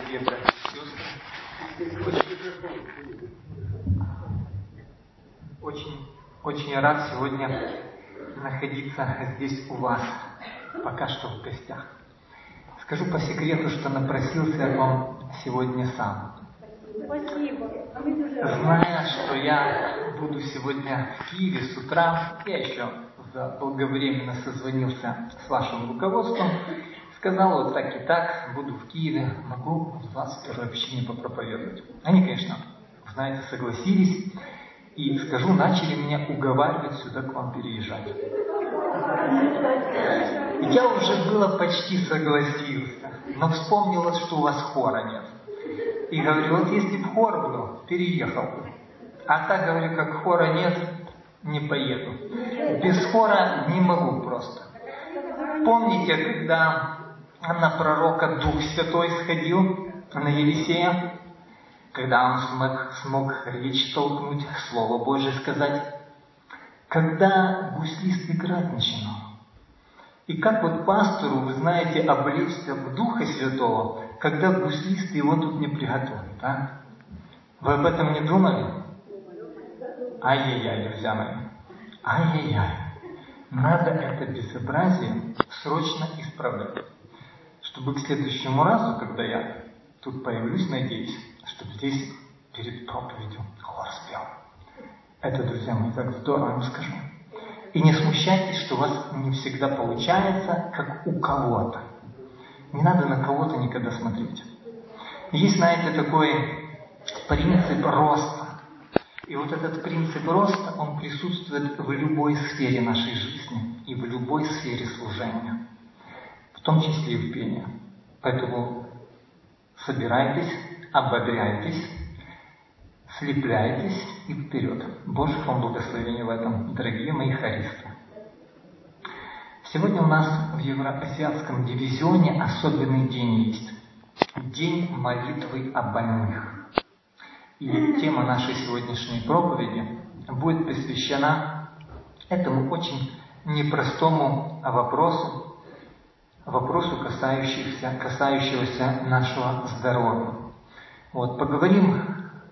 сестры. Очень, очень рад сегодня находиться здесь у вас, пока что в гостях. Скажу по секрету, что напросился он сегодня сам. Спасибо. Зная, что я буду сегодня в Киеве с утра, я еще заблаговременно созвонился с вашим руководством, сказал вот так и так, буду в Киеве, могу в 22 общине попроповедовать. Они, конечно, знаете, согласились, и, скажу, начали меня уговаривать сюда к вам переезжать. Я уже было почти согласился, но вспомнилось, что у вас хора нет. И говорю, вот если бы хор был, переехал бы. А так, говорю, как хора нет, не поеду. Без хора не могу просто. Помните, когда на пророка Дух Святой сходил, на Елисея, когда он смог, смог речь толкнуть, Слово Божье сказать, когда гуслист играть начинал. И как вот пастору, вы знаете, облечься в Духа Святого, когда гуслист его тут не приготовит, а? Вы об этом не думали? Ай-яй-яй, друзья мои. Ай-яй-яй. Надо это безобразие срочно исправлять. Чтобы к следующему разу, когда я тут появлюсь, надеюсь, чтобы здесь перед проповедью хор спел. Это, друзья мои, так здорово вам скажу. И не смущайтесь, что у вас не всегда получается, как у кого-то. Не надо на кого-то никогда смотреть. Есть, знаете, такой принцип роста. И вот этот принцип роста, он присутствует в любой сфере нашей жизни и в любой сфере служения, в том числе и в пении. Поэтому собирайтесь, ободряйтесь, слепляйтесь и вперед. Боже, вам благословение в этом, дорогие мои харисты. Сегодня у нас в Евроазиатском дивизионе особенный день есть. День молитвы о больных. И тема нашей сегодняшней проповеди будет посвящена этому очень непростому вопросу, вопросу, касающегося, касающегося нашего здоровья. Вот, поговорим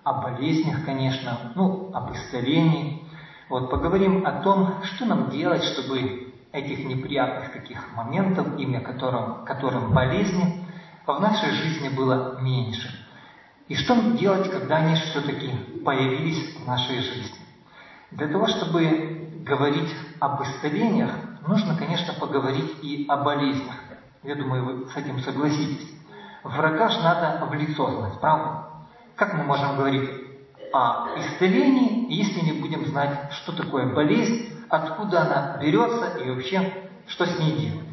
о болезнях, конечно, ну, об исцелении. Вот, поговорим о том, что нам делать, чтобы этих неприятных таких моментов, имя которым, которым болезни, в нашей жизни было меньше. И что делать, когда они все-таки появились в нашей жизни? Для того, чтобы говорить об исцелениях, нужно, конечно, поговорить и о болезнях. Я думаю, вы с этим согласитесь. Врага же надо в лицо знать, правда? Как мы можем говорить о исцелении, если не будем знать, что такое болезнь, откуда она берется и вообще, что с ней делать?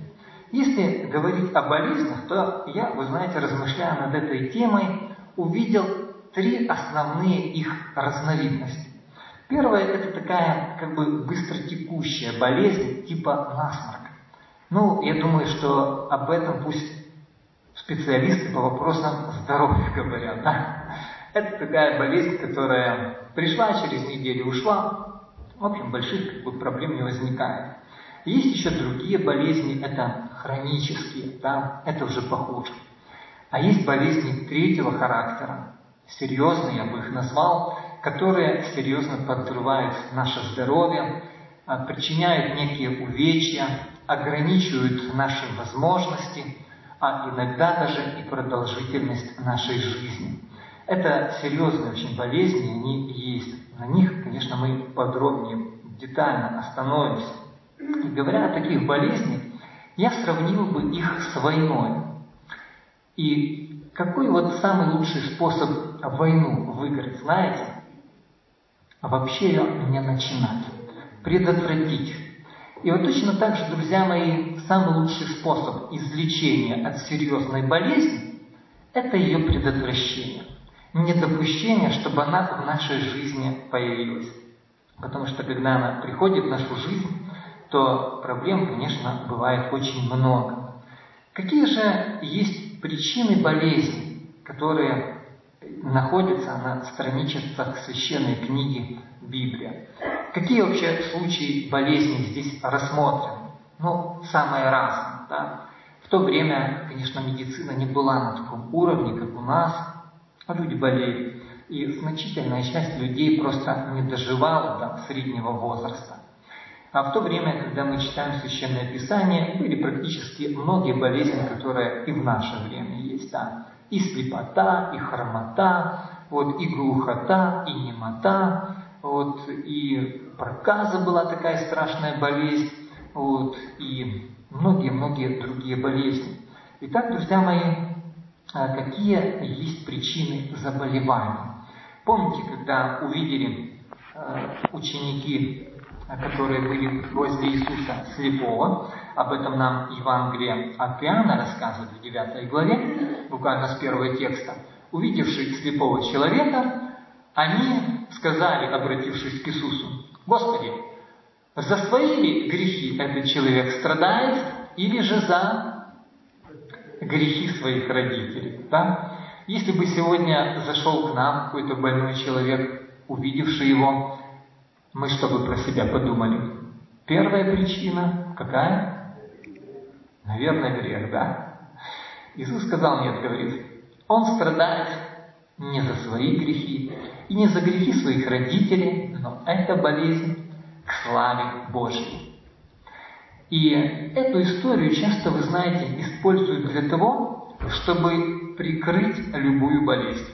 Если говорить о болезнях, то я, вы знаете, размышляя над этой темой, увидел три основные их разновидности. Первая – это такая как бы быстротекущая болезнь типа насморк. Ну, я думаю, что об этом пусть специалисты по вопросам здоровья говорят. Да? Это такая болезнь, которая пришла, через неделю ушла. В общем, больших как бы, проблем не возникает. Есть еще другие болезни, это хронические, да, это уже похуже. А есть болезни третьего характера, серьезные я бы их назвал, которые серьезно подрывают наше здоровье, а, причиняют некие увечья, ограничивают наши возможности, а иногда даже и продолжительность нашей жизни. Это серьезные очень болезни, они есть. На них, конечно, мы подробнее, детально остановимся. И говоря о таких болезнях, я сравнил бы их с войной. И какой вот самый лучший способ войну выиграть, знаете? Вообще ее не начинать, предотвратить. И вот точно так же, друзья мои, самый лучший способ излечения от серьезной болезни – это ее предотвращение недопущение, чтобы она в нашей жизни появилась. Потому что когда она приходит в нашу жизнь, то проблем, конечно, бывает очень много. Какие же есть причины болезни, которые находятся на страничках священной книги Библия? Какие вообще случаи болезни здесь рассмотрены? Ну, самые разные. Да? В то время, конечно, медицина не была на таком уровне, как у нас, люди болели. И значительная часть людей просто не доживала до среднего возраста. А в то время, когда мы читаем Священное Писание, были практически многие болезни, которые и в наше время есть. Да? И слепота, и хромота, вот, и глухота, и немота, вот, и проказа была такая страшная болезнь, вот, и многие-многие другие болезни. Итак, друзья мои, а какие есть причины заболевания? Помните, когда увидели э, ученики, которые были возле Иисуса слепого, об этом нам Евангелие от Иоанна рассказывает в 9 главе, буквально с первого текста. Увидевший слепого человека, они сказали, обратившись к Иисусу, «Господи, за свои грехи этот человек страдает, или же за грехи своих родителей?» да? Если бы сегодня зашел к нам какой-то больной человек, увидевший его, мы что бы про себя подумали? Первая причина какая? Наверное, грех, да? Иисус сказал, нет, говорит, он страдает не за свои грехи и не за грехи своих родителей, но это болезнь к славе Божьей. И эту историю часто, вы знаете, используют для того, чтобы прикрыть любую болезнь.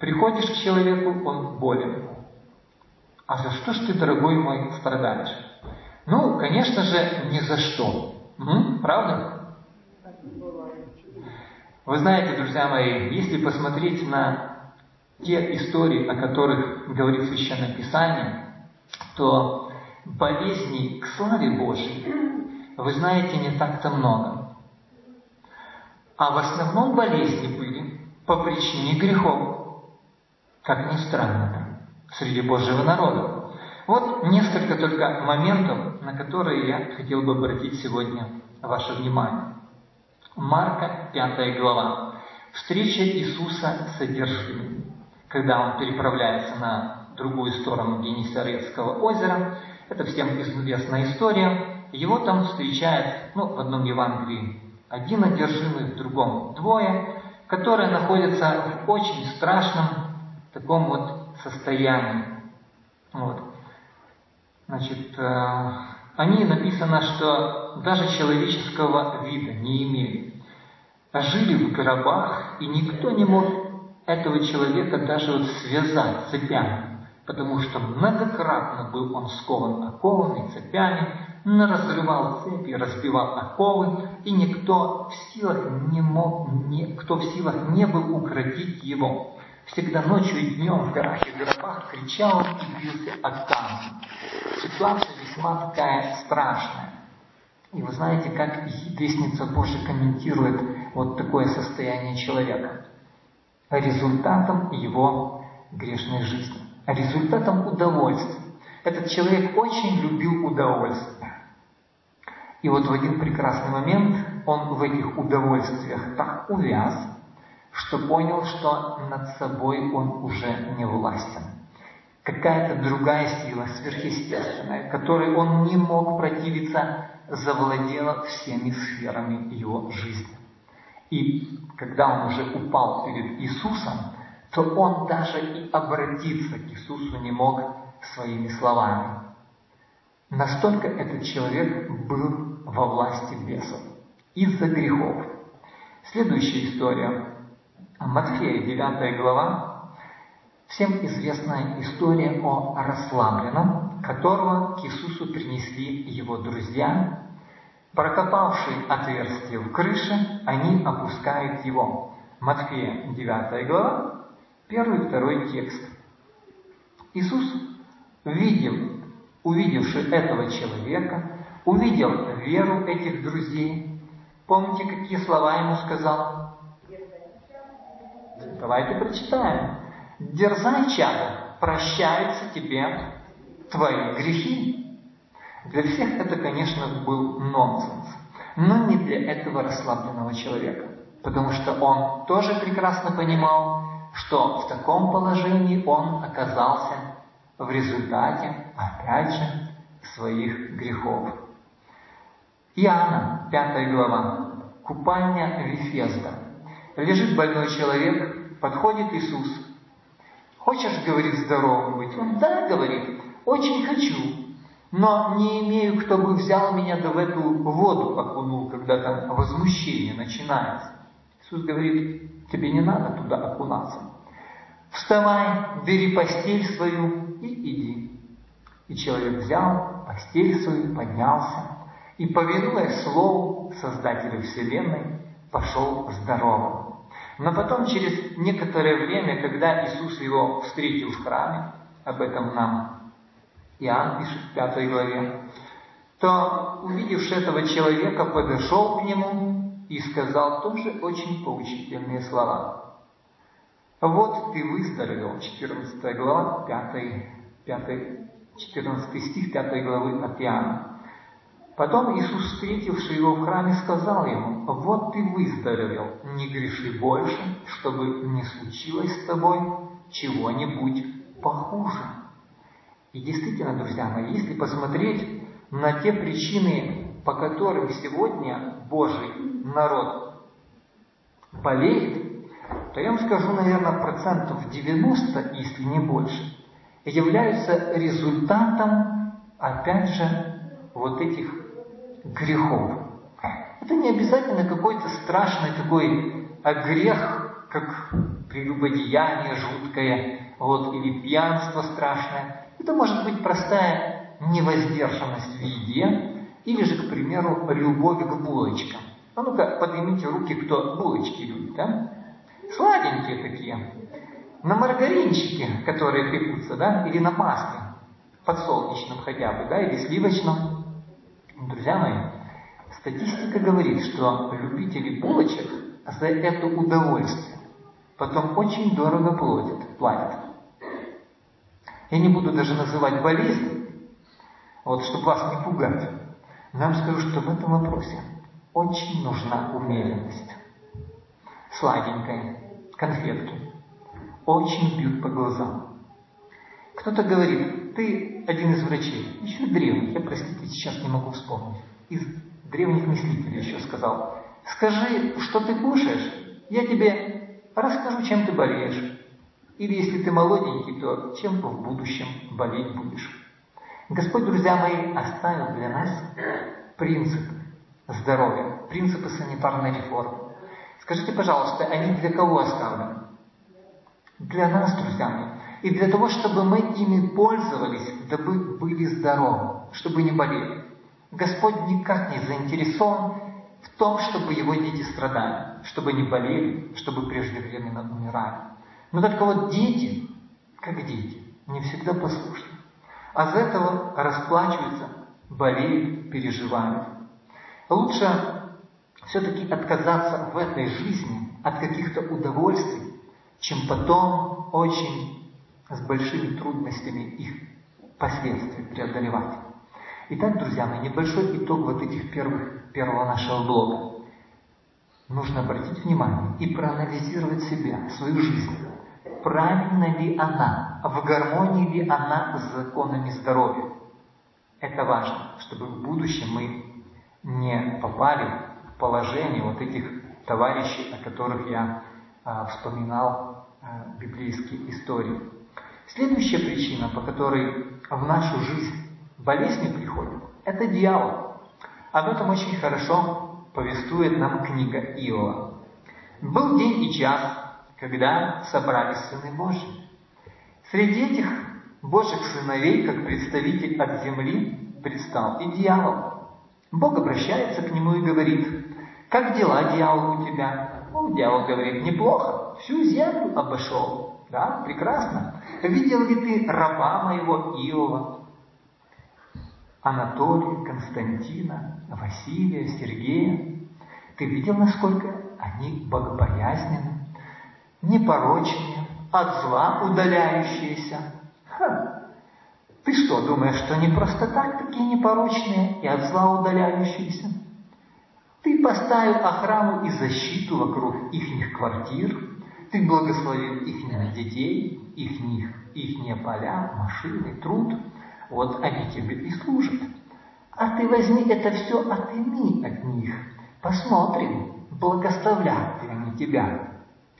Приходишь к человеку, он болен. А за что ж ты, дорогой мой, страдаешь? Ну, конечно же, ни за что. М? Правда? Вы знаете, друзья мои, если посмотреть на те истории, о которых говорит Священное Писание, то болезней к славе Божьей, вы знаете, не так-то много. А в основном болезни были по причине грехов, как ни странно среди Божьего народа. Вот несколько только моментов, на которые я хотел бы обратить сегодня ваше внимание. Марка, 5 глава. Встреча Иисуса с одержимыми. Когда он переправляется на другую сторону Генесарецкого озера, это всем известная история, его там встречает, ну, в одном Евангелии один одержимый, в другом двое, которые находятся в очень страшном таком вот состоянии. Вот. Значит, э, они написано, что даже человеческого вида не имели. А жили в гробах, и никто не мог этого человека даже вот связать цепями, потому что многократно был он скован окованный цепями, разрывал цепи, разбивал оковы, и никто в силах не мог, не, кто в силах не был укротить его всегда ночью и днем в горах и гробах кричал и бился от камня. Ситуация такая страшная. И вы знаете, как Вестница Божия комментирует вот такое состояние человека. Результатом его грешной жизни. Результатом удовольствия. Этот человек очень любил удовольствие. И вот в один прекрасный момент он в этих удовольствиях так увяз, что понял, что над собой он уже не властен. Какая-то другая сила, сверхъестественная, которой он не мог противиться, завладела всеми сферами его жизни. И когда он уже упал перед Иисусом, то он даже и обратиться к Иисусу не мог своими словами. Настолько этот человек был во власти бесов из-за грехов. Следующая история Матфея, 9 глава, всем известная история о расслабленном, которого к Иисусу принесли его друзья. Прокопавший отверстие в крыше, они опускают его. Матфея, 9 глава, первый и второй текст. Иисус видел, увидевший этого человека, увидел веру этих друзей. Помните, какие слова ему сказал? Давайте прочитаем. Дерзай, чадо, прощаются тебе твои грехи. Для всех это, конечно, был нонсенс, но не для этого расслабленного человека, потому что он тоже прекрасно понимал, что в таком положении он оказался в результате, опять же, своих грехов. Иоанна, пятая глава. Купальня Вифезда. Лежит больной человек, подходит Иисус. Хочешь, говорит, здоровым быть? Он, да, говорит, очень хочу, но не имею, кто бы взял меня да в эту воду окунул, когда там возмущение начинается. Иисус говорит, тебе не надо туда окунаться. Вставай, бери постель свою и иди. И человек взял постель свою, поднялся, и, повинуясь Слову Создателя Вселенной, пошел здоровым. Но потом, через некоторое время, когда Иисус его встретил в храме, об этом нам Иоанн пишет в пятой главе, то, увидевший этого человека, подошел к нему и сказал тоже очень поучительные слова. Вот ты выздоровел, 14 глава, 5, 5, 14 стих 5 главы от Иоанна. Потом Иисус, встретивший его в храме, сказал ему, «Вот ты выздоровел, не греши больше, чтобы не случилось с тобой чего-нибудь похуже». И действительно, друзья мои, если посмотреть на те причины, по которым сегодня Божий народ болеет, то я вам скажу, наверное, процентов 90, если не больше, являются результатом, опять же, вот этих грехов. Это не обязательно какой-то страшный такой грех, как прелюбодеяние жуткое, вот, или пьянство страшное. Это может быть простая невоздержанность в еде, или же, к примеру, любовь к булочкам. А ну-ка, поднимите руки, кто булочки любит, да? Сладенькие такие. На маргаринчике, которые пекутся, да, или на масле, подсолнечном хотя бы, да, или сливочном. Друзья мои, статистика говорит, что любители булочек за это удовольствие потом очень дорого платят. платят. Я не буду даже называть болезнь, вот, чтобы вас не пугать. Вам скажу, что в этом вопросе очень нужна умеренность. Сладенькая, конфетки, очень бьют по глазам. Кто-то говорит, ты один из врачей, еще древних, я, простите, сейчас не могу вспомнить, из древних мыслителей еще сказал, скажи, что ты кушаешь, я тебе расскажу, чем ты болеешь. Или если ты молоденький, то чем в будущем болеть будешь. Господь, друзья мои, оставил для нас принципы здоровья, принципы санитарной реформы. Скажите, пожалуйста, они для кого оставлены? Для нас, друзья мои. И для того, чтобы мы ими пользовались, дабы были здоровы, чтобы не болели. Господь никак не заинтересован в том, чтобы его дети страдали, чтобы не болели, чтобы преждевременно умирали. Но только вот дети, как дети, не всегда послушны. А за этого расплачиваются, болеют, переживают. Лучше все-таки отказаться в этой жизни от каких-то удовольствий, чем потом очень с большими трудностями их последствий преодолевать. Итак, друзья мои, небольшой итог вот этих первых, первого нашего блога. Нужно обратить внимание и проанализировать себя, свою жизнь. Правильно ли она, в гармонии ли она с законами здоровья? Это важно, чтобы в будущем мы не попали в положение вот этих товарищей, о которых я а, вспоминал а, библейские истории. Следующая причина, по которой в нашу жизнь болезни приходят, это дьявол. Об этом очень хорошо повествует нам книга Иова. Был день и час, когда собрались сыны Божьи. Среди этих Божьих сыновей, как представитель от земли, предстал и дьявол. Бог обращается к нему и говорит, «Как дела, дьявол, у тебя?» Ну, дьявол говорит, «Неплохо, всю землю обошел». Да, прекрасно. Видел ли ты раба моего Иова, Анатолия, Константина, Василия, Сергея? Ты видел, насколько они богобоязнены, непорочные, от зла удаляющиеся? Ха! Ты что, думаешь, что они просто так такие непорочные и от зла удаляющиеся? Ты поставил охрану и защиту вокруг их квартир, ты благословил их детей, их, ихние поля, машины, труд. Вот они тебе и служат. А ты возьми это все, отыми от них. Посмотрим, благословляют ли они тебя.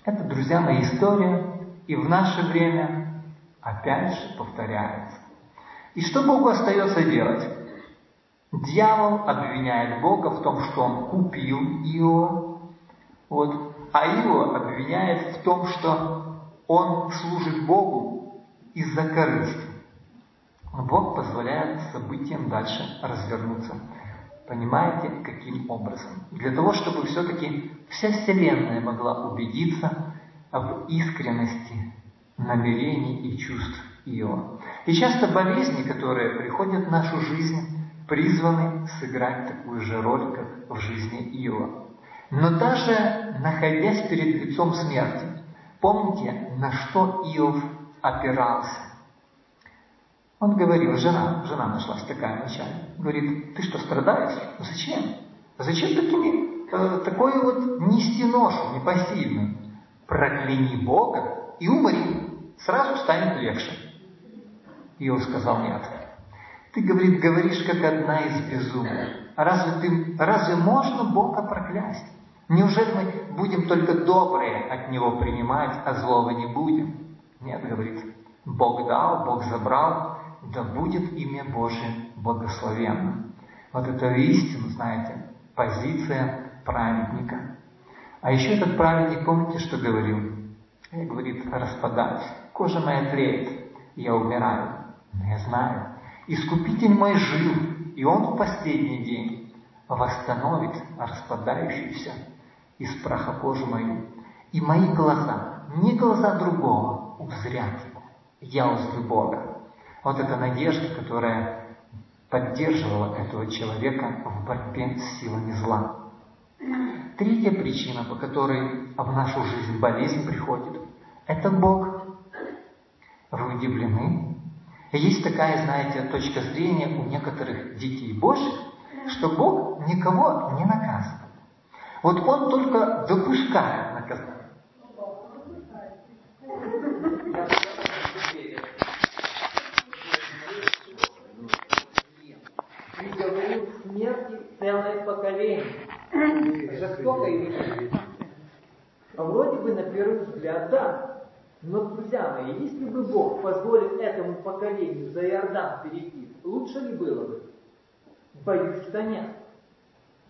Это, друзья мои, история. И в наше время опять же повторяется. И что Богу остается делать? Дьявол обвиняет Бога в том, что он купил Иова, вот, а Иова обвиняет в том, что он служит Богу из-за корысти. Бог позволяет событиям дальше развернуться. Понимаете, каким образом? Для того, чтобы все-таки вся Вселенная могла убедиться об искренности намерений и чувств Иова. И часто болезни, которые приходят в нашу жизнь, призваны сыграть такую же роль, как в жизни Иова. Но даже находясь перед лицом смерти, помните, на что Иов опирался? Он говорил, жена, жена нашлась такая вначале, говорит, ты что, страдаешь? Зачем? Зачем такими, э, такой вот нести ношу непосильную? Прокляни Бога и умри, сразу станет легче. Иов сказал, нет, ты, говорит, говоришь, как одна из безумных. Разве, ты, разве можно Бога проклясть? Неужели мы будем только добрые от Него принимать, а злого не будем? Нет, говорит, Бог дал, Бог забрал, да будет имя Божие благословенно. Вот это истина, знаете, позиция праведника. А еще этот праведник, помните, что говорил? Я, говорит, распадаюсь, кожа моя тлеет, я умираю. Я знаю, Искупитель мой жив, и Он в последний день восстановит распадающуюся из праха кожу мою. И мои глаза, не глаза другого, узрят Его. Я узрю Бога. Вот эта надежда, которая поддерживала этого человека в борьбе с силами зла. Третья причина, по которой в нашу жизнь болезнь приходит, это Бог. Вы удивлены? Есть такая, знаете, точка зрения у некоторых детей Божьих, что Бог никого не наказывает. Вот Он только допускает наказание. Приговорил смерти целое поколение. Жестоко и а Вроде бы на первый взгляд, да, но, друзья мои, если бы Бог позволит этому поколению за Иордан перейти, лучше ли было бы? Боюсь, что нет.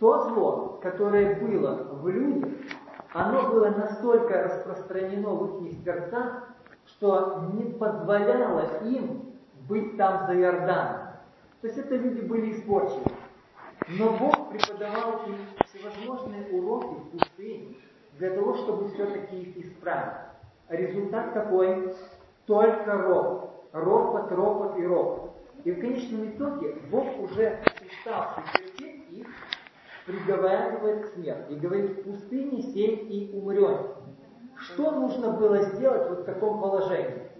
То зло, которое было в людях, оно было настолько распространено в их сердцах, что не позволяло им быть там за Иорданом. То есть это люди были испорчены. Но Бог преподавал им всевозможные уроки в пустыне для того, чтобы все-таки их исправить. Результат какой? Только ропот. Ропот, ропот и ропот. И в конечном итоге Бог уже уставший приговаривает к смерти. И говорит, в пустыне сей и умрет. Что нужно было сделать вот в таком положении?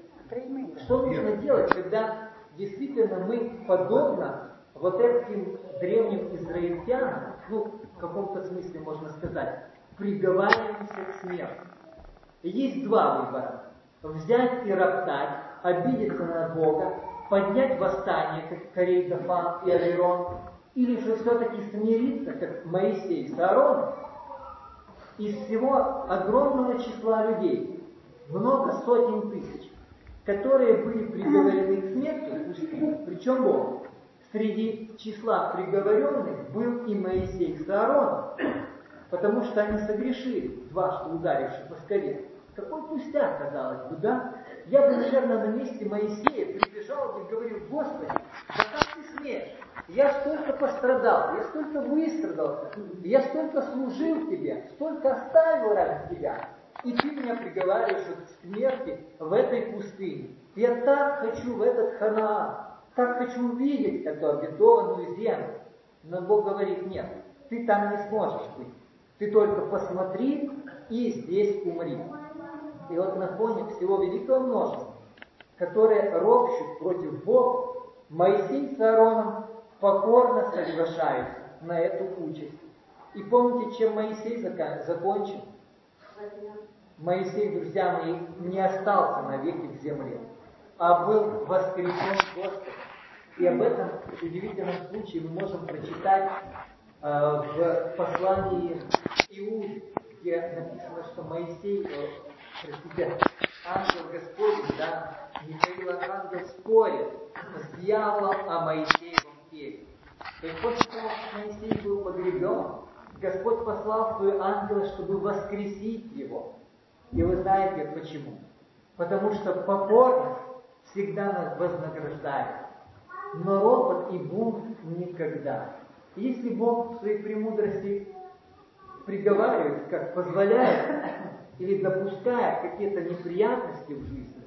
Что нужно делать, когда действительно мы подобно вот этим древним израильтянам, ну, в каком-то смысле можно сказать, приговариваемся к смерти. Есть два выбора. Взять и роптать, обидеться на Бога, поднять восстание, как Корей, Дафан и Алирон, или же все-таки смириться, как Моисей с из всего огромного числа людей, много сотен тысяч, которые были приговорены к смерти, причем Бог. Среди числа приговоренных был и Моисей с потому что они согрешили, дважды ударивши по скале. Какой пустяк, казалось бы, да? Я бы, наверное, на месте Моисея прибежал и говорил, Господи, да как ты смеешь? Я столько пострадал, я столько выстрадался, я столько служил тебе, столько оставил ради тебя. И ты меня приговариваешь к смерти в этой пустыне. Я так хочу в этот Ханаан, так хочу увидеть эту обетованную землю. Но Бог говорит, нет, ты там не сможешь быть. Ты только посмотри и здесь умри. И вот на фоне всего великого множества, которые ропщут против Бога, Моисей с Аароном покорно соглашаются на эту участь. И помните, чем Моисей закончил? Моисей, друзья мои, не остался навеки в земле, а был воскрешен Господом. И об этом удивительном случае мы можем прочитать э, в послании Иуды, где написано, что Моисей, э, простите, ангел Господень, да, Михаил Архангел спорит с дьяволом о. То есть после того, как Моисей был погребен, Господь послал свой ангела, чтобы воскресить его. И вы знаете почему? Потому что покорность всегда нас вознаграждает, но ропот и бунт никогда. Если Бог в своей премудрости приговаривает, как позволяет или допускает какие-то неприятности в жизни,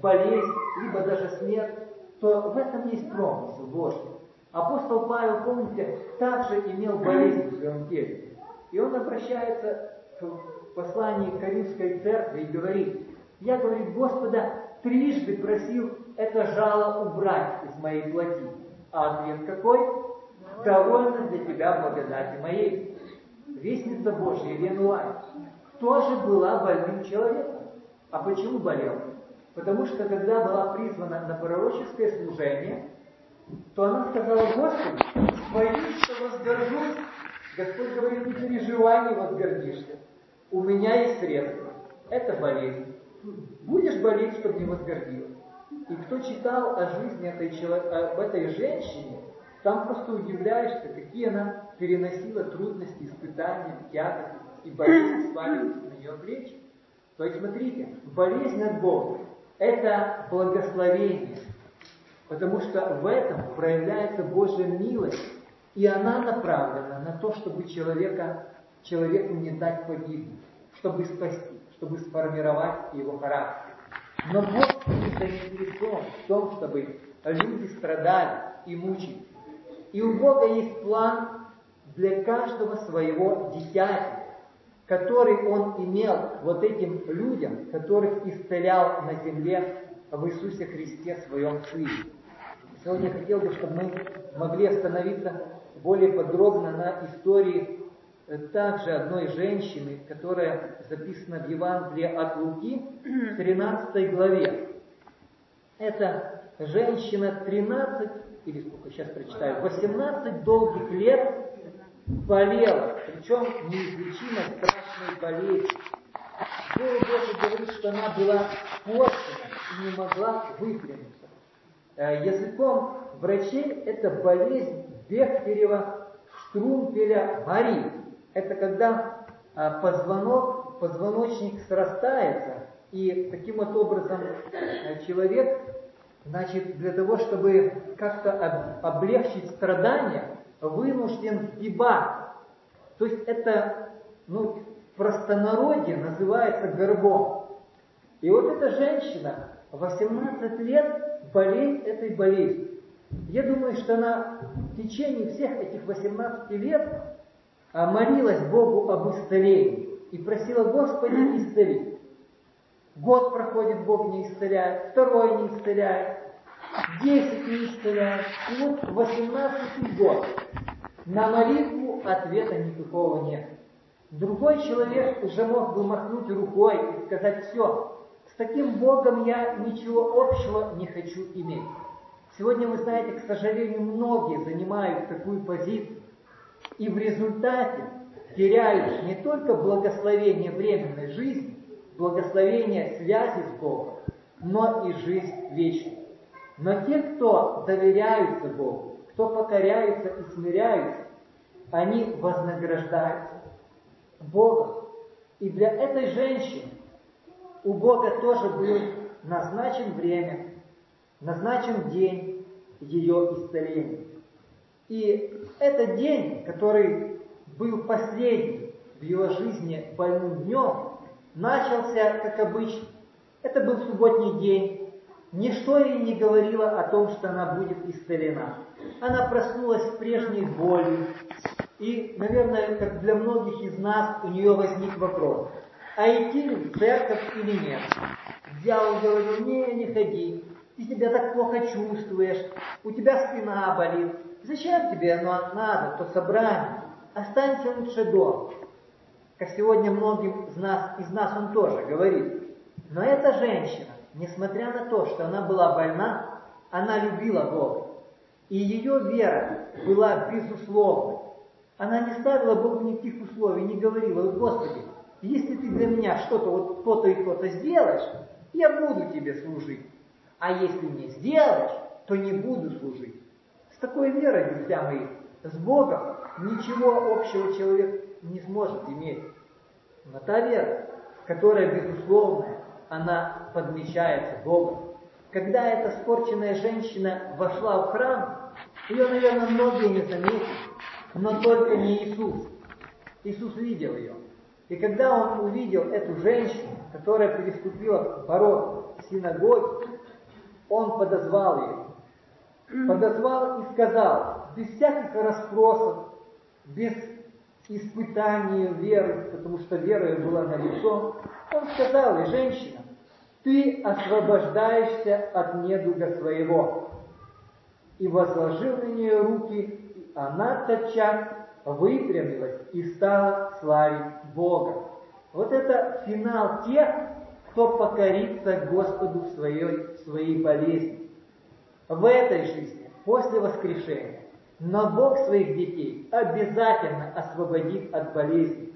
болезнь, либо даже смерть, то в этом есть промысел Божий. Апостол Павел, помните, также имел болезнь в своем теле. И он обращается к посланию к церкви и говорит, я, говорит, Господа трижды просил это жало убрать из моей плоти. А ответ какой? Довольно для тебя благодати моей. Вестница Божья Венуа тоже была больным человеком. А почему болел? Потому что когда была призвана на пророческое служение, то она сказала, Господи, боюсь, что возгоржусь. Господь говорит, не переживай, не возгордишься. У меня есть средства. Это болезнь. Будешь болеть, чтобы не возгордилась. И кто читал о жизни этой, об этой женщине, там просто удивляешься, какие она переносила трудности, испытания, тяготы, и болезнь сваливается на нее плечи. То есть, смотрите, болезнь от Бога – это благословение, потому что в этом проявляется Божья милость, и она направлена на то, чтобы человека, человеку не дать погибнуть, чтобы спасти, чтобы сформировать его характер. Но Бог не заинтересован в том, чтобы люди страдали и мучились. И у Бога есть план для каждого своего дитяти, который Он имел вот этим людям, которых исцелял на земле в Иисусе Христе, Своем Сыне. Сегодня я хотел бы, чтобы мы могли остановиться более подробно на истории э, также одной женщины, которая записана в Евангелии от Луки в 13 главе. Это женщина 13, или сколько сейчас прочитаю, 18 долгих лет болела, причем неизлечимо страшной болезнью. Слово говорит, что она была порчена и не могла выпрямиться. Э, языком врачей это болезнь Бехтерева Штрумпеля Мари. Это когда э, позвонок, позвоночник срастается, и таким вот образом э, человек, значит, для того, чтобы как-то облегчить страдания, вынужден сгибать. То есть это, ну, в простонародье называется горбом. И вот эта женщина 18 лет болеет этой болезнью. Я думаю, что она в течение всех этих 18 лет а, молилась Богу об исцелении и просила Господи исцелить. Год проходит, Бог не исцеляет, второй не исцеляет, десять не исцеляет, и вот 18 год. На молитву ответа никакого нет. Другой человек уже мог бы махнуть рукой и сказать, все, таким Богом я ничего общего не хочу иметь. Сегодня, вы знаете, к сожалению, многие занимают такую позицию, и в результате теряют не только благословение временной жизни, благословение связи с Богом, но и жизнь вечную. Но те, кто доверяются Богу, кто покоряются и смиряются, они вознаграждаются Богом. И для этой женщины у Бога тоже был назначен время, назначен день ее исцеления. И этот день, который был последним в ее жизни больным днем, начался как обычно. Это был субботний день. Ничто ей не говорило о том, что она будет исцелена. Она проснулась в прежней боли. И, наверное, как для многих из нас, у нее возник вопрос, а идти в церковь или нет? Дьявол говорил, не, не ходи, ты себя так плохо чувствуешь, у тебя спина болит. Зачем тебе оно надо, то собрание? Останься лучше дома. Как сегодня многим из нас, из нас он тоже говорит. Но эта женщина, несмотря на то, что она была больна, она любила Бога. И ее вера была безусловной. Она не ставила Богу никаких условий, не говорила, Господи, если ты для меня что-то, вот то-то и то-то сделаешь, я буду тебе служить. А если не сделаешь, то не буду служить. С такой верой, друзья мои, с Богом ничего общего человек не сможет иметь. Но та вера, которая безусловная, она подмечается Богом. Когда эта спорченная женщина вошла в храм, ее, наверное, многие не заметили, но только не Иисус. Иисус видел ее. И когда он увидел эту женщину, которая переступила порог синагоги, он подозвал ее. Подозвал и сказал, без всяких расспросов, без испытания веры, потому что вера была на лицо, он сказал ей, женщина, ты освобождаешься от недуга своего. И возложил на нее руки, и она тотчас выпрямилась и стала славить Бога. Вот это финал тех, кто покорится Господу в своей, в своей болезни. В этой жизни, после воскрешения, но Бог своих детей обязательно освободит от болезни.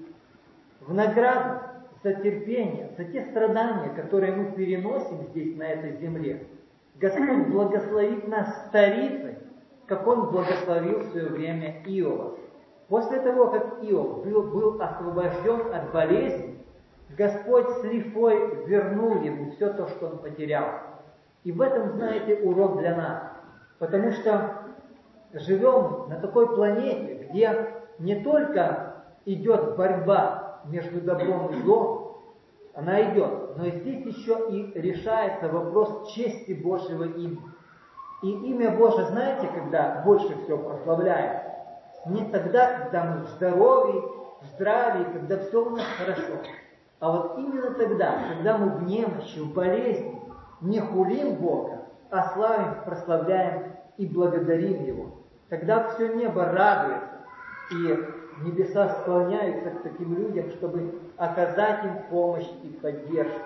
В награду за терпение, за те страдания, которые мы переносим здесь, на этой земле, Господь благословит нас старицей, как Он благословил в свое время Иова. После того, как Иов был, был освобожден от болезни, Господь с лихвой вернул ему все то, что он потерял. И в этом, знаете, урок для нас. Потому что живем на такой планете, где не только идет борьба между добром и злом, она идет, но здесь еще и решается вопрос чести Божьего имени. И имя Божие, знаете, когда больше всего прославляется? Не тогда, когда мы в здоровье, в здравии, когда все у нас хорошо. А вот именно тогда, когда мы в немощи, в болезни, не хулим Бога, а славим, прославляем и благодарим Его. Тогда все небо радуется, и небеса склоняются к таким людям, чтобы оказать им помощь и поддержку.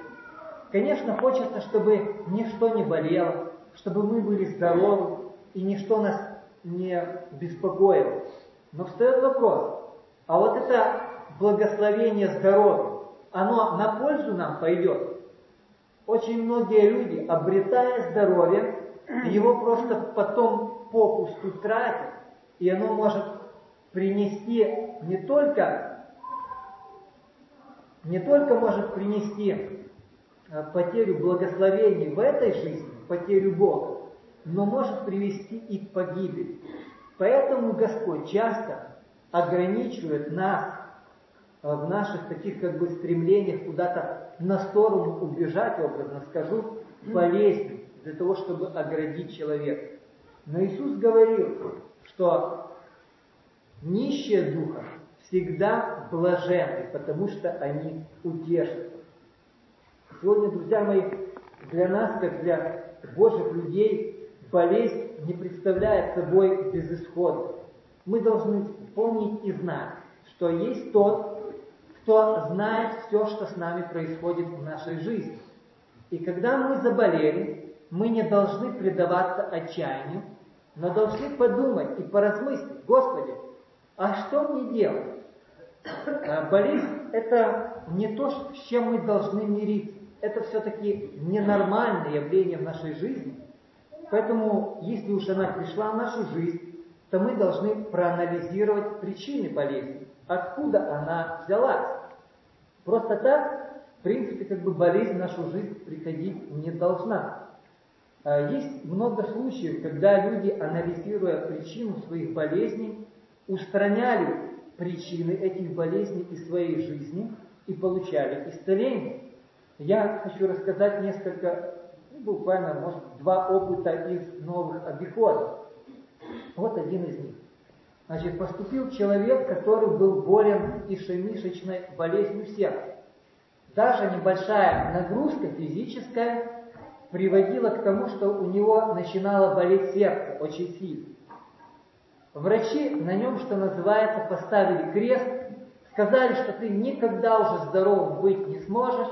Конечно, хочется, чтобы ничто не болело, чтобы мы были здоровы, и ничто нас не беспокоило. Но встает вопрос, а вот это благословение здоровья, оно на пользу нам пойдет? Очень многие люди, обретая здоровье, его просто потом попусту тратят, и оно может принести не только, не только может принести э, потерю благословений в этой жизни, потерю Бога, но может привести и к погибели. Поэтому Господь часто ограничивает нас э, в наших таких как бы стремлениях куда-то на сторону убежать, образно скажу, болезнью, для того, чтобы оградить человека. Но Иисус говорил, что нищие духа всегда блаженны, потому что они утешатся. Сегодня, друзья мои, для нас, как для Божьих людей, болезнь не представляет собой безысходность. Мы должны помнить и знать, что есть тот, кто знает все, что с нами происходит в нашей жизни. И когда мы заболели, мы не должны предаваться отчаянию, но должны подумать и поразмыслить, Господи, а что мне делать? А болезнь – это не то, с чем мы должны мириться. Это все-таки ненормальное явление в нашей жизни. Поэтому, если уж она пришла в нашу жизнь, то мы должны проанализировать причины болезни, откуда она взялась. Просто так, в принципе, как бы болезнь в нашу жизнь приходить не должна. А, есть много случаев, когда люди, анализируя причину своих болезней, устраняли причины этих болезней из своей жизни и получали исцеление. Я хочу рассказать несколько, буквально, может, два опыта из новых обиходов. Вот один из них. Значит, поступил человек, который был болен ишемишечной болезнью сердца. Даже небольшая нагрузка физическая приводило к тому, что у него начинало болеть сердце очень сильно. Врачи на нем, что называется, поставили крест, сказали, что ты никогда уже здоровым быть не сможешь,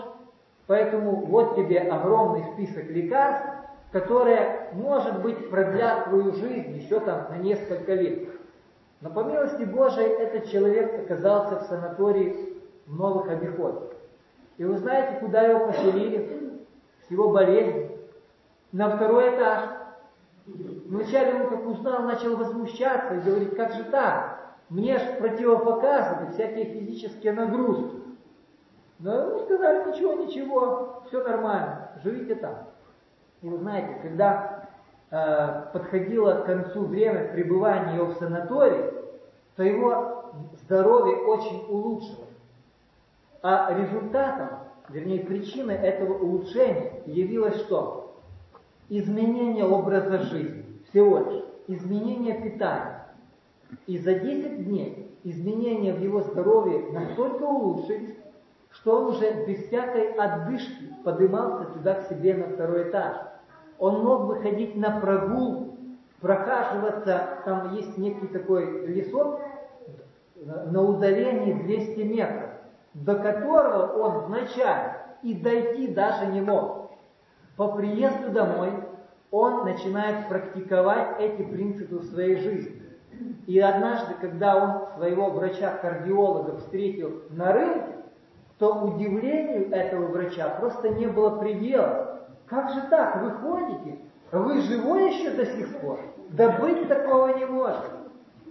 поэтому вот тебе огромный список лекарств, которая, может быть, продлят твою жизнь еще там на несколько лет. Но по милости Божией этот человек оказался в санатории в новых обиходах. И вы знаете, куда его поселили? С его болезнью. На второй этаж. Вначале он, как узнал, начал возмущаться и говорить, как же так? Мне же противопоказаны всякие физические нагрузки. Но ему сказали, ничего, ничего, все нормально, живите там. И вы знаете, когда э, подходило к концу время пребывания его в санатории, то его здоровье очень улучшилось. А результатом, вернее причиной этого улучшения явилось что? Изменение образа жизни, всего лишь, изменение питания. И за 10 дней изменения в его здоровье настолько улучшились, что он уже без всякой отдышки подымался туда к себе на второй этаж. Он мог выходить на прогулку, прохаживаться, там есть некий такой лесок на удалении 200 метров, до которого он вначале и дойти даже не мог. По приезду домой он начинает практиковать эти принципы в своей жизни. И однажды, когда он своего врача-кардиолога встретил на рынке, то удивлению этого врача просто не было предела. Как же так? Вы ходите? Вы живой еще до сих пор? Да быть такого не может.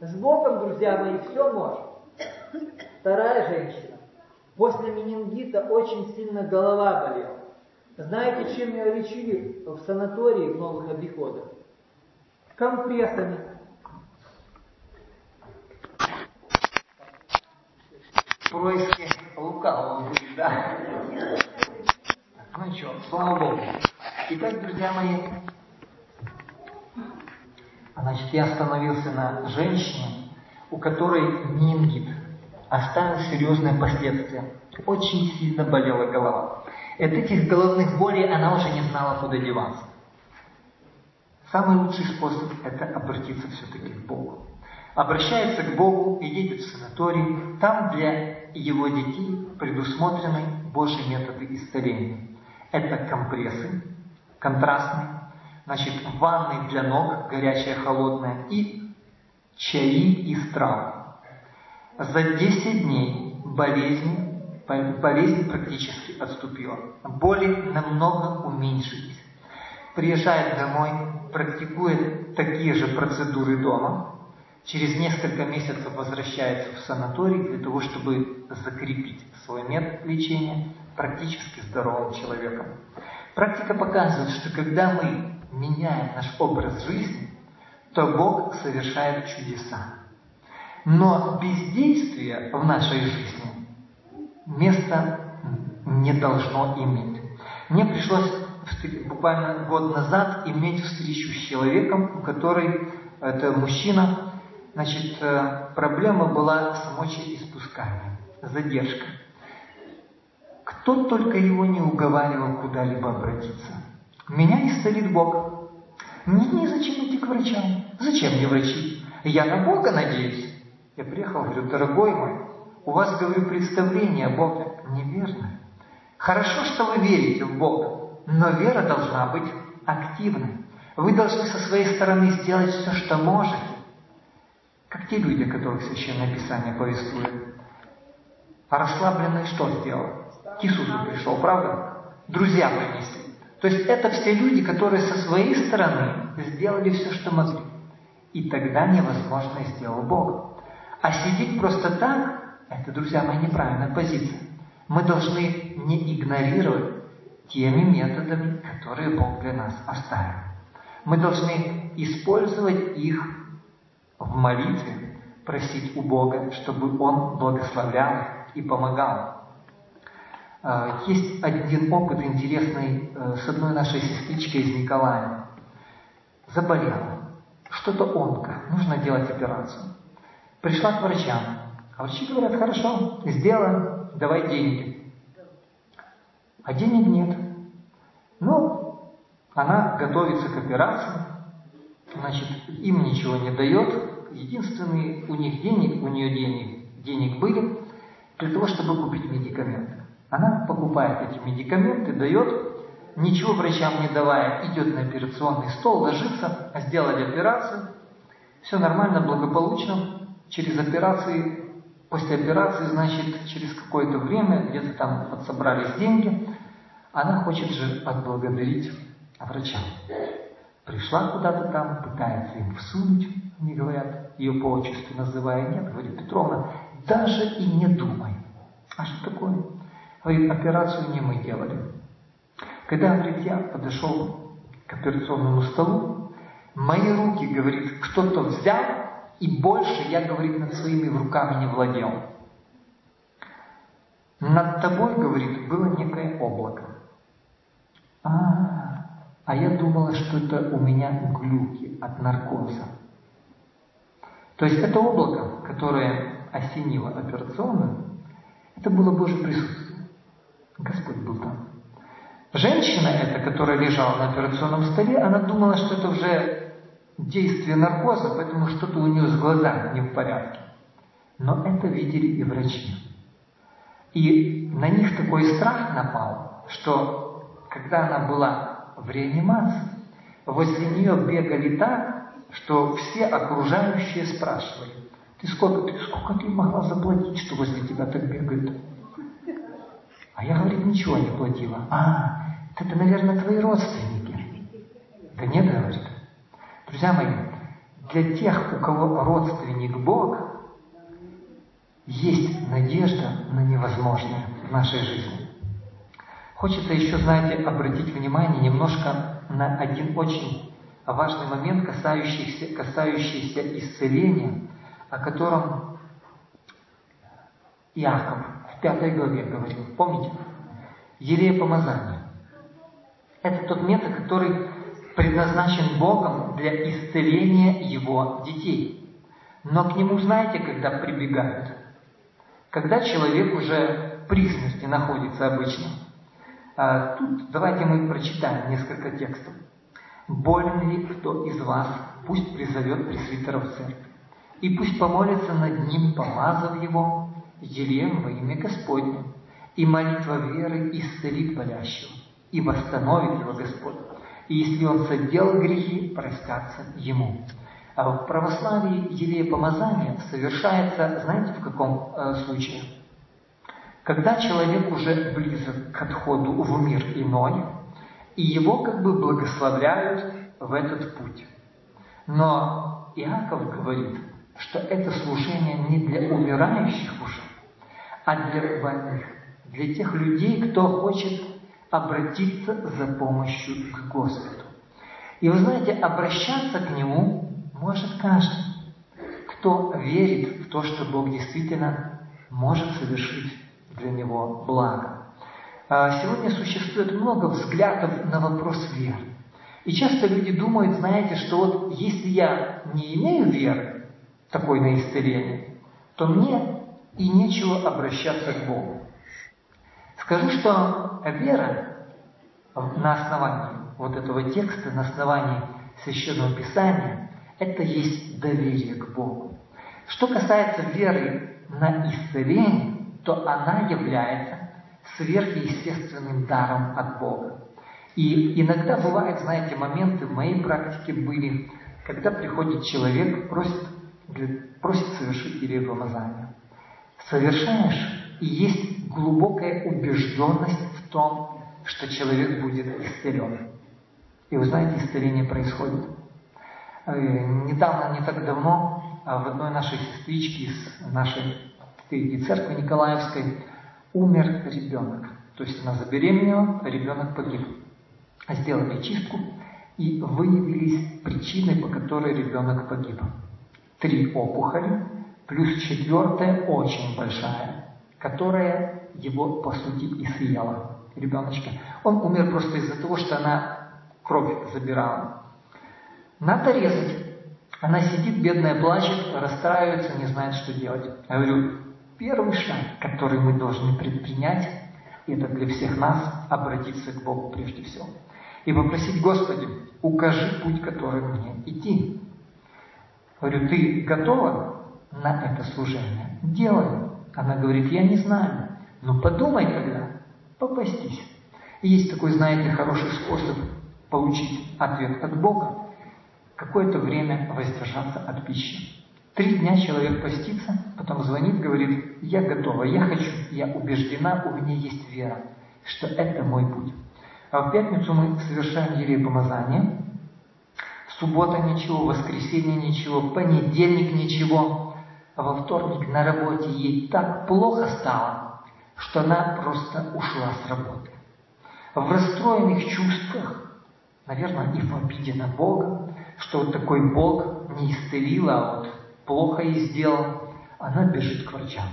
С Богом, друзья мои, все может. Вторая женщина. После менингита очень сильно голова болела. Знаете, чем ее лечили в санатории в новых обиходах? Компрессами. Происки лукавого будет, да? Ну что, слава Богу. Итак, друзья мои, значит, я остановился на женщине, у которой менингит оставил серьезные последствия. Очень сильно болела голова. От этих головных болей она уже не знала, куда деваться. Самый лучший способ – это обратиться все-таки к Богу обращается к Богу и едет в санаторий. Там для его детей предусмотрены Божьи методы исцеления. Это компрессы контрастные, значит, ванны для ног, горячая, холодная, и чаи из трав. За 10 дней болезнь, болезнь практически отступила. Боли намного уменьшились. Приезжает домой, практикует такие же процедуры дома, через несколько месяцев возвращается в санаторий для того, чтобы закрепить свой метод лечения практически здоровым человеком. Практика показывает, что когда мы меняем наш образ жизни, то Бог совершает чудеса. Но бездействие в нашей жизни места не должно иметь. Мне пришлось буквально год назад иметь встречу с человеком, у который это мужчина, Значит, э, проблема была с мочеиспусканием, задержка. Кто только его не уговаривал куда-либо обратиться. Меня исцелит Бог. Мне незачем идти к врачам. Зачем мне врачи? Я на Бога надеюсь. Я приехал, говорю, дорогой мой, у вас, говорю, представление о Боге неверно. Хорошо, что вы верите в Бога, но вера должна быть активной. Вы должны со своей стороны сделать все, что можете, как те люди, которых Священное Писание повествует. А расслабленный что сделал? К Иисусу пришел, правда? Друзья принесли. То есть это все люди, которые со своей стороны сделали все, что могли. И тогда невозможно сделал Бог. А сидеть просто так, это, друзья мои, неправильная позиция. Мы должны не игнорировать теми методами, которые Бог для нас оставил. Мы должны использовать их в молитве просить у Бога, чтобы Он благословлял и помогал. А, есть один опыт интересный э, с одной нашей сестричкой из Николая. Заболела. Что-то онко. Нужно делать операцию. Пришла к врачам. А врачи говорят, хорошо, сделаем, давай деньги. А денег нет. Ну, она готовится к операции, значит, им ничего не дает. Единственные у них денег, у нее денег, денег были для того, чтобы купить медикаменты. Она покупает эти медикаменты, дает, ничего врачам не давая, идет на операционный стол, ложится, сделали операцию, все нормально, благополучно. Через операции, после операции, значит, через какое-то время, где-то там подсобрались деньги, она хочет же отблагодарить врача. Пришла куда-то там, пытается им всунуть, не говорят, ее по отчеству называя, нет, говорит Петровна, даже и не думай. А что такое? Говорит, операцию не мы делали. Когда, говорит, я подошел к операционному столу, мои руки, говорит, кто-то взял, и больше я, говорит, над своими руками не владел. Над тобой, говорит, было некое облако. А, а я думала, что это у меня глюки от наркоза. То есть это облако, которое осенило операционную, это было Божье присутствие. Господь был там. Женщина эта, которая лежала на операционном столе, она думала, что это уже действие наркоза, поэтому что-то у нее с глазами не в порядке. Но это видели и врачи. И на них такой страх напал, что когда она была в реанимации, возле нее бегали так, что все окружающие спрашивали, ты сколько, ты сколько ты могла заплатить, что возле тебя так бегают? А я, говорит, ничего не платила. А, это, наверное, твои родственники. Да нет, говорит. Друзья мои, для тех, у кого родственник Бог, есть надежда на невозможное в нашей жизни. Хочется еще, знаете, обратить внимание немножко на один очень важный момент, касающийся, касающийся исцеления, о котором Иаков в пятой главе говорил. Помните? Елея помазания. Это тот метод, который предназначен Богом для исцеления Его детей. Но к нему знаете, когда прибегают? Когда человек уже при смерти находится обычно. А, тут давайте мы прочитаем несколько текстов. «Болен ли кто из вас, пусть призовет пресвитера в церковь, и пусть помолится над ним, помазав его, елеем во имя Господне, и молитва веры исцелит болящего, и восстановит его Господь. И если он соделал грехи, простятся ему. А в православии елея помазания совершается, знаете, в каком э, случае? Когда человек уже близок к отходу в мир иной, и его как бы благословляют в этот путь. Но Иаков говорит, что это служение не для умирающих уже, а для больных, для тех людей, кто хочет обратиться за помощью к Господу. И вы знаете, обращаться к Нему может каждый, кто верит в то, что Бог действительно может совершить для него благо. А сегодня существует много взглядов на вопрос веры. И часто люди думают, знаете, что вот если я не имею веры, такой на исцеление, то мне и нечего обращаться к Богу. Скажу, что вера на основании вот этого текста, на основании Священного Писания, это есть доверие к Богу. Что касается веры на исцеление, то она является сверхъестественным даром от Бога. И иногда бывают, знаете, моменты в моей практике были, когда приходит человек, просит, просит совершить елею помазания. Совершаешь, и есть глубокая убежденность в том, что человек будет исцелен. И вы знаете, исцеление происходит. Э, недавно, не так давно, а в одной нашей сестричке из нашей церкви Николаевской умер ребенок. То есть она забеременела, ребенок погиб. Сделали чистку и выявились причины, по которой ребенок погиб. Три опухоли, плюс четвертая очень большая, которая его, по сути, и съела, ребеночка. Он умер просто из-за того, что она кровь забирала. Надо резать. Она сидит, бедная, плачет, расстраивается, не знает, что делать. Я говорю, Первый шаг, который мы должны предпринять, это для всех нас обратиться к Богу прежде всего. И попросить, Господи, укажи путь, который мне идти. Говорю, ты готова на это служение? Делай. Она говорит, я не знаю. Ну подумай тогда, попастись. И есть такой, знаете, хороший способ получить ответ от Бога, какое-то время воздержаться от пищи. Три дня человек постится, потом звонит, говорит, я готова, я хочу, я убеждена, у меня есть вера, что это мой путь. А в пятницу мы совершаем елей помазания, суббота ничего, воскресенье ничего, понедельник ничего, а во вторник на работе ей так плохо стало, что она просто ушла с работы. В расстроенных чувствах, наверное, и в обиде на Бога, что вот такой Бог не исцелил, а вот плохо ей сделал, она бежит к врачам.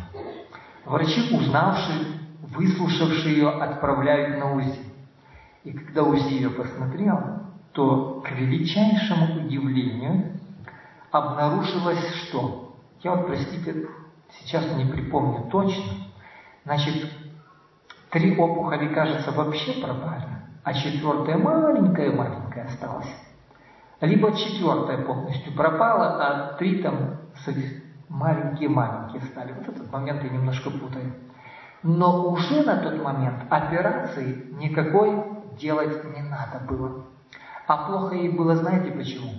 Врачи, узнавшие, выслушавшие ее, отправляют на УЗИ. И когда УЗИ ее посмотрел, то к величайшему удивлению обнаружилось что? Я вот, простите, сейчас не припомню точно. Значит, три опухоли, кажется, вообще пропали, а четвертая маленькая-маленькая осталась. Либо четвертая полностью пропала, а три там маленькие-маленькие стали. Вот этот момент я немножко путаю. Но уже на тот момент операции никакой делать не надо было. А плохо ей было, знаете почему?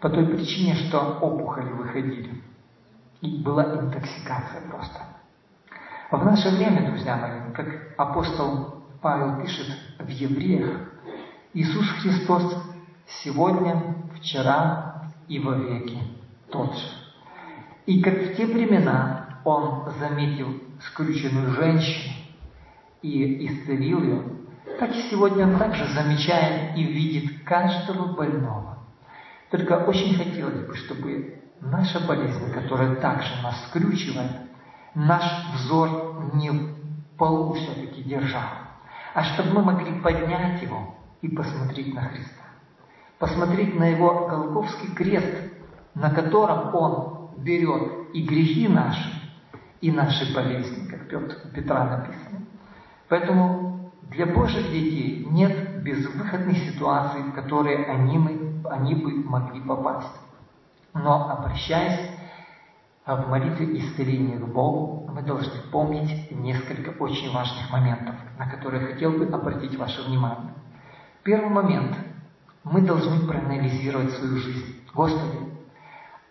По той причине, что опухоли выходили. И была интоксикация просто. В наше время, друзья мои, как апостол Павел пишет в Евреях, Иисус Христос сегодня, вчера и во веки тот же. И как в те времена Он заметил скрюченную женщину и исцелил ее, так и сегодня Он также замечает и видит каждого больного. Только очень хотелось бы, чтобы наша болезнь, которая также нас скрючивает, наш взор не в полу все-таки держал, а чтобы мы могли поднять его и посмотреть на Христа. Посмотреть на Его Голговский крест, на котором Он берет и грехи наши, и наши болезни, как Петр, Петра написано. Поэтому для Божьих детей нет безвыходной ситуации, в которые они, мы, они бы могли попасть. Но обращаясь в молитве исцеления к Богу, мы должны помнить несколько очень важных моментов, на которые хотел бы обратить ваше внимание. Первый момент. Мы должны проанализировать свою жизнь. Господи,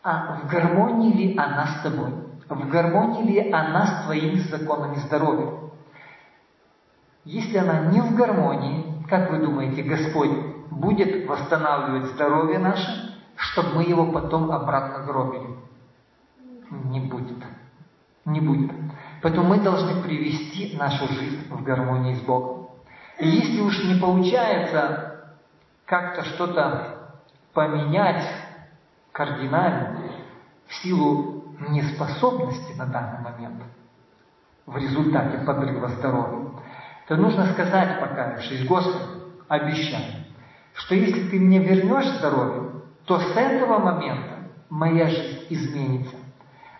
а в гармонии ли она с Тобой? В гармонии ли она с Твоими законами здоровья? Если она не в гармонии, как вы думаете, Господь будет восстанавливать здоровье наше, чтобы мы его потом обратно гробили? Не будет. Не будет. Поэтому мы должны привести нашу жизнь в гармонии с Богом. И если уж не получается как-то что-то поменять кардинально в силу неспособности на данный момент, в результате подрыва здоровья, то нужно сказать, покаявшись, Господи, обещаю, что если Ты мне вернешь здоровье, то с этого момента моя жизнь изменится.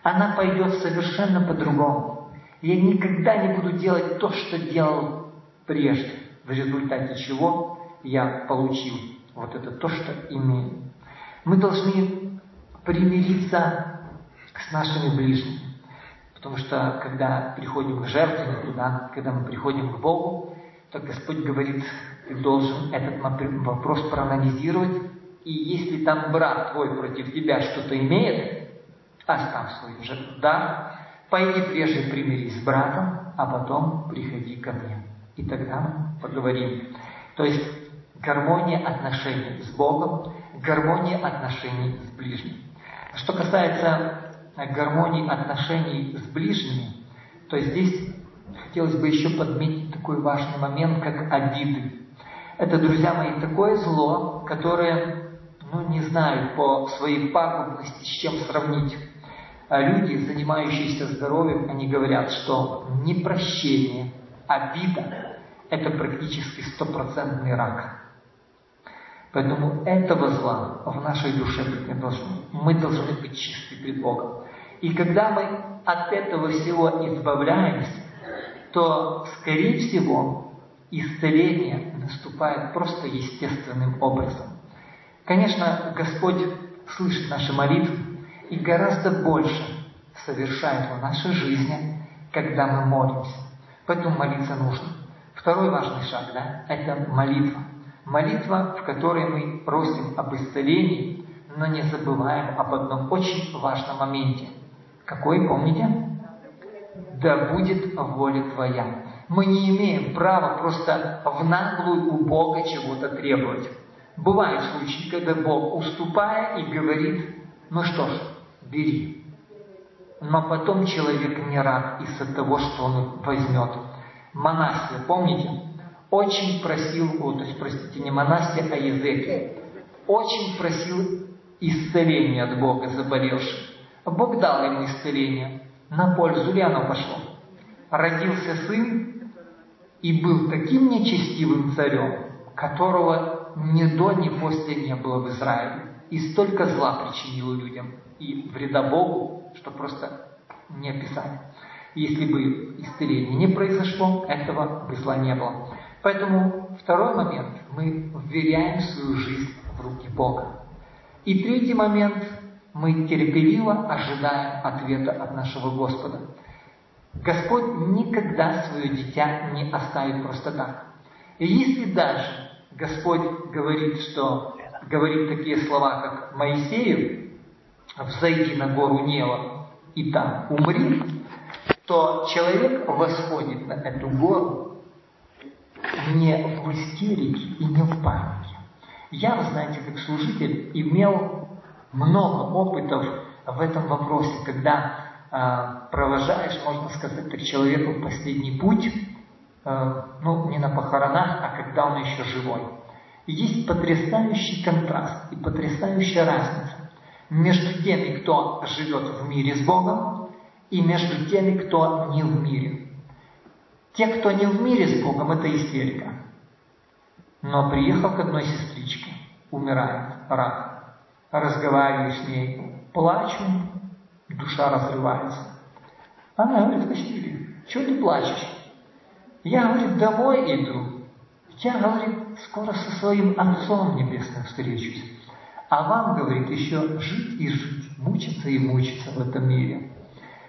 Она пойдет совершенно по-другому. Я никогда не буду делать то, что делал прежде, в результате чего я получил вот это то, что имею. Мы должны примириться с нашими ближними. Потому что когда приходим к жертвеннику, да, когда мы приходим к Богу, то Господь говорит, ты должен этот вопрос проанализировать, и если там брат твой против тебя что-то имеет, оставь свою жертву. Да, пойди прежде примирись с братом, а потом приходи ко мне. И тогда мы поговорим. То есть гармония отношений с Богом, гармония отношений с ближним. Что касается гармонии отношений с ближними, то здесь хотелось бы еще подметить такой важный момент, как обиды. Это, друзья мои, такое зло, которое, ну, не знаю, по своей пагубности с чем сравнить. А люди, занимающиеся здоровьем, они говорят, что непрощение, обида – это практически стопроцентный рак. Поэтому этого зла в нашей душе быть не должно. Мы должны быть чисты перед Богом. И когда мы от этого всего избавляемся, то, скорее всего, исцеление наступает просто естественным образом. Конечно, Господь слышит наши молитвы и гораздо больше совершает в нашей жизни, когда мы молимся. Поэтому молиться нужно. Второй важный шаг, да, это молитва. Молитва, в которой мы просим об исцелении, но не забываем об одном очень важном моменте. Какой, помните? Да будет воля Твоя. Мы не имеем права просто в наглую у Бога чего-то требовать. Бывают случаи, когда Бог, уступая и говорит, ну что ж, бери. Но потом человек не рад из-за того, что он возьмет. Монастырь, помните? Очень просил, о, то есть, простите, не монастырь, а язык. Очень просил исцеления от Бога заболевших. Бог дал ему исцеление. На пользу ли оно пошло? Родился сын и был таким нечестивым царем, которого ни до, ни после не было в Израиле. И столько зла причинил людям и вреда Богу, что просто не описать. Если бы исцеление не произошло, этого бы зла не было. Поэтому второй момент. Мы вверяем свою жизнь в руки Бога. И третий момент. Мы терпеливо ожидаем ответа от нашего Господа. Господь никогда свое дитя не оставит просто так. И если даже Господь говорит, что говорит такие слова, как Моисею, «Взойди на гору Нева и там умри», то человек восходит на эту гору не в истерике и не в панике. Я, вы знаете, как служитель имел много опытов в этом вопросе, когда э, провожаешь, можно сказать, так человеку в последний путь, э, ну, не на похоронах, а когда он еще живой. И есть потрясающий контраст и потрясающая разница между теми, кто живет в мире с Богом, и между теми, кто не в мире. Те, кто не в мире с Богом, это истерика. Но приехал к одной сестричке, умирает, рак, разговариваю с ней, плачу, душа разрывается. Она говорит, Василий, что ты плачешь? Я, говорит, домой иду. Я, говорит, скоро со своим Отцом Небесным встречусь. А вам, говорит, еще жить и жить, мучиться и мучиться в этом мире.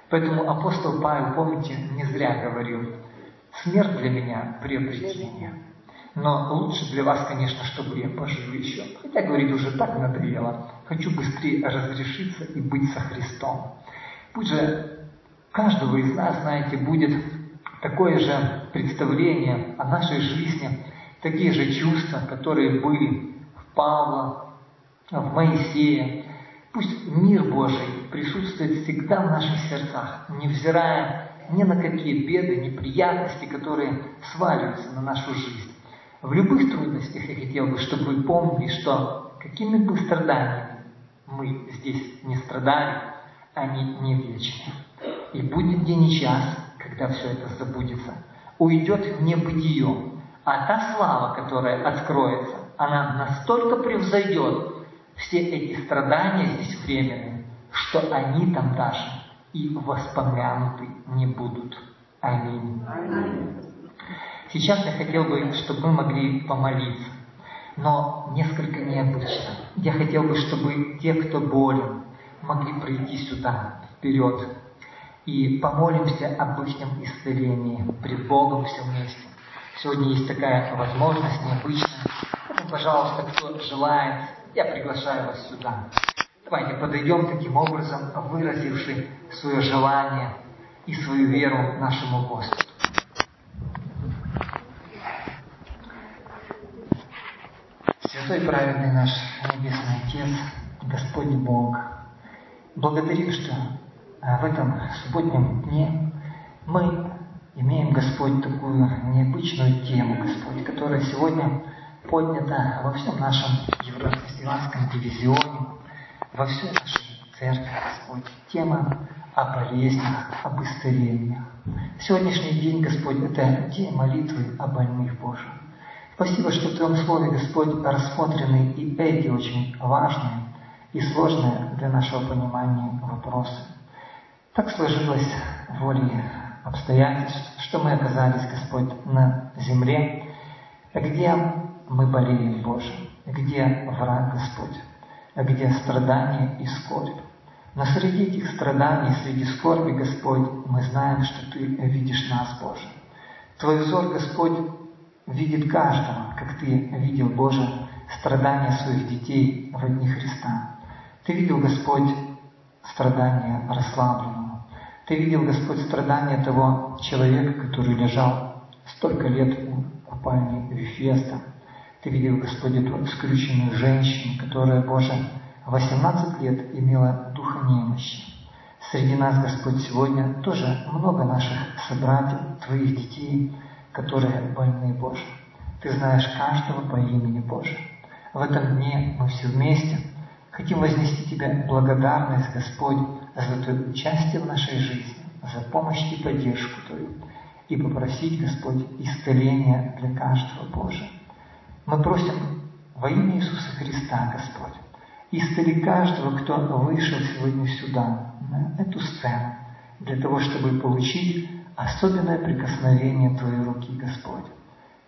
Поэтому апостол Павел, помните, не зря говорил, смерть для меня приобретение. Но лучше для вас, конечно, чтобы я пожил еще. Хотя, говорит, уже так надоело. Хочу быстрее разрешиться и быть со Христом. Пусть же каждого из нас, знаете, будет такое же представление о нашей жизни, такие же чувства, которые были в Павла, в Моисея. Пусть мир Божий присутствует всегда в наших сердцах, невзирая ни на какие беды, неприятности, которые сваливаются на нашу жизнь. В любых трудностях я хотел бы, чтобы вы помнили, что какими бы страданиями мы здесь не страдали, они не вечны. И будет день и час, когда все это забудется. Уйдет в небытие. А та слава, которая откроется, она настолько превзойдет все эти страдания здесь временные, что они там даже и воспомянуты не будут. Аминь. Аминь. Сейчас я хотел бы, чтобы мы могли помолиться, но несколько необычно. Я хотел бы, чтобы те, кто болен, могли прийти сюда, вперед, и помолимся об их исцелении пред Богом все вместе. Сегодня есть такая возможность необычная. Поэтому, пожалуйста, кто желает, я приглашаю вас сюда. Давайте подойдем таким образом, выразивши свое желание и свою веру нашему Господу. Святой праведный наш Небесный Отец, Господь Бог, благодарим, что а, в этом субботнем дне мы имеем, Господь, такую необычную тему, Господь, которая сегодня поднята во всем нашем евро-христианском дивизионе, во всей нашей церкви, Господь. Тема о болезнях, об исцелениях. Сегодняшний день, Господь, это день молитвы о больных Божьих. Спасибо, что в Твоем Слове, Господь, рассмотрены и эти очень важные и сложные для нашего понимания вопросы. Так сложилось волей обстоятельств, что мы оказались, Господь, на земле, где мы болеем, Боже, где враг, Господь, где страдания и скорбь. Но среди этих страданий, среди скорби, Господь, мы знаем, что Ты видишь нас, Боже. Твой взор, Господь, видит каждого, как Ты видел, Боже, страдания своих детей в дни Христа. Ты видел, Господь, страдания расслабленного. Ты видел, Господь, страдания того человека, который лежал столько лет у купальни Вифеста. Ты видел, Господь, эту скрюченную женщину, которая, Боже, 18 лет имела духа немощи. Среди нас, Господь, сегодня тоже много наших собратьев, Твоих детей, которые больны, Боже. Ты знаешь каждого по имени Боже. В этом дне мы все вместе хотим вознести Тебе благодарность, Господь, за Твое участие в нашей жизни, за помощь и поддержку Твою, и попросить, Господь, исцеления для каждого, Боже. Мы просим во имя Иисуса Христа, Господь, исцели каждого, кто вышел сегодня сюда, на эту сцену, для того, чтобы получить особенное прикосновение Твоей руки, Господь.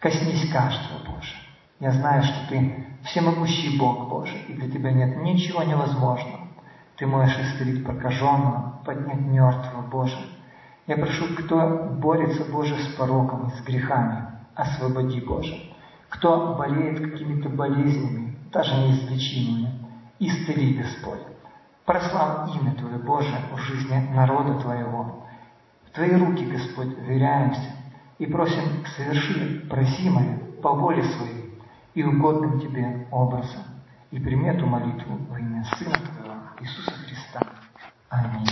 Коснись каждого, Боже. Я знаю, что Ты всемогущий Бог, Боже, и для Тебя нет ничего невозможного. Ты можешь исцелить прокаженного, поднять мертвого, Боже. Я прошу, кто борется, Боже, с пороком и с грехами, освободи, Боже. Кто болеет какими-то болезнями, даже неизлечимыми, исцели, Господь. Прослав имя Твое, Боже, в жизни народа Твоего. В Твои руки, Господь, веряемся и просим, соверши просимое по воле Своей и угодным Тебе образом. И прими эту молитву во имя Сына Твоего, Иисуса Христа. Аминь.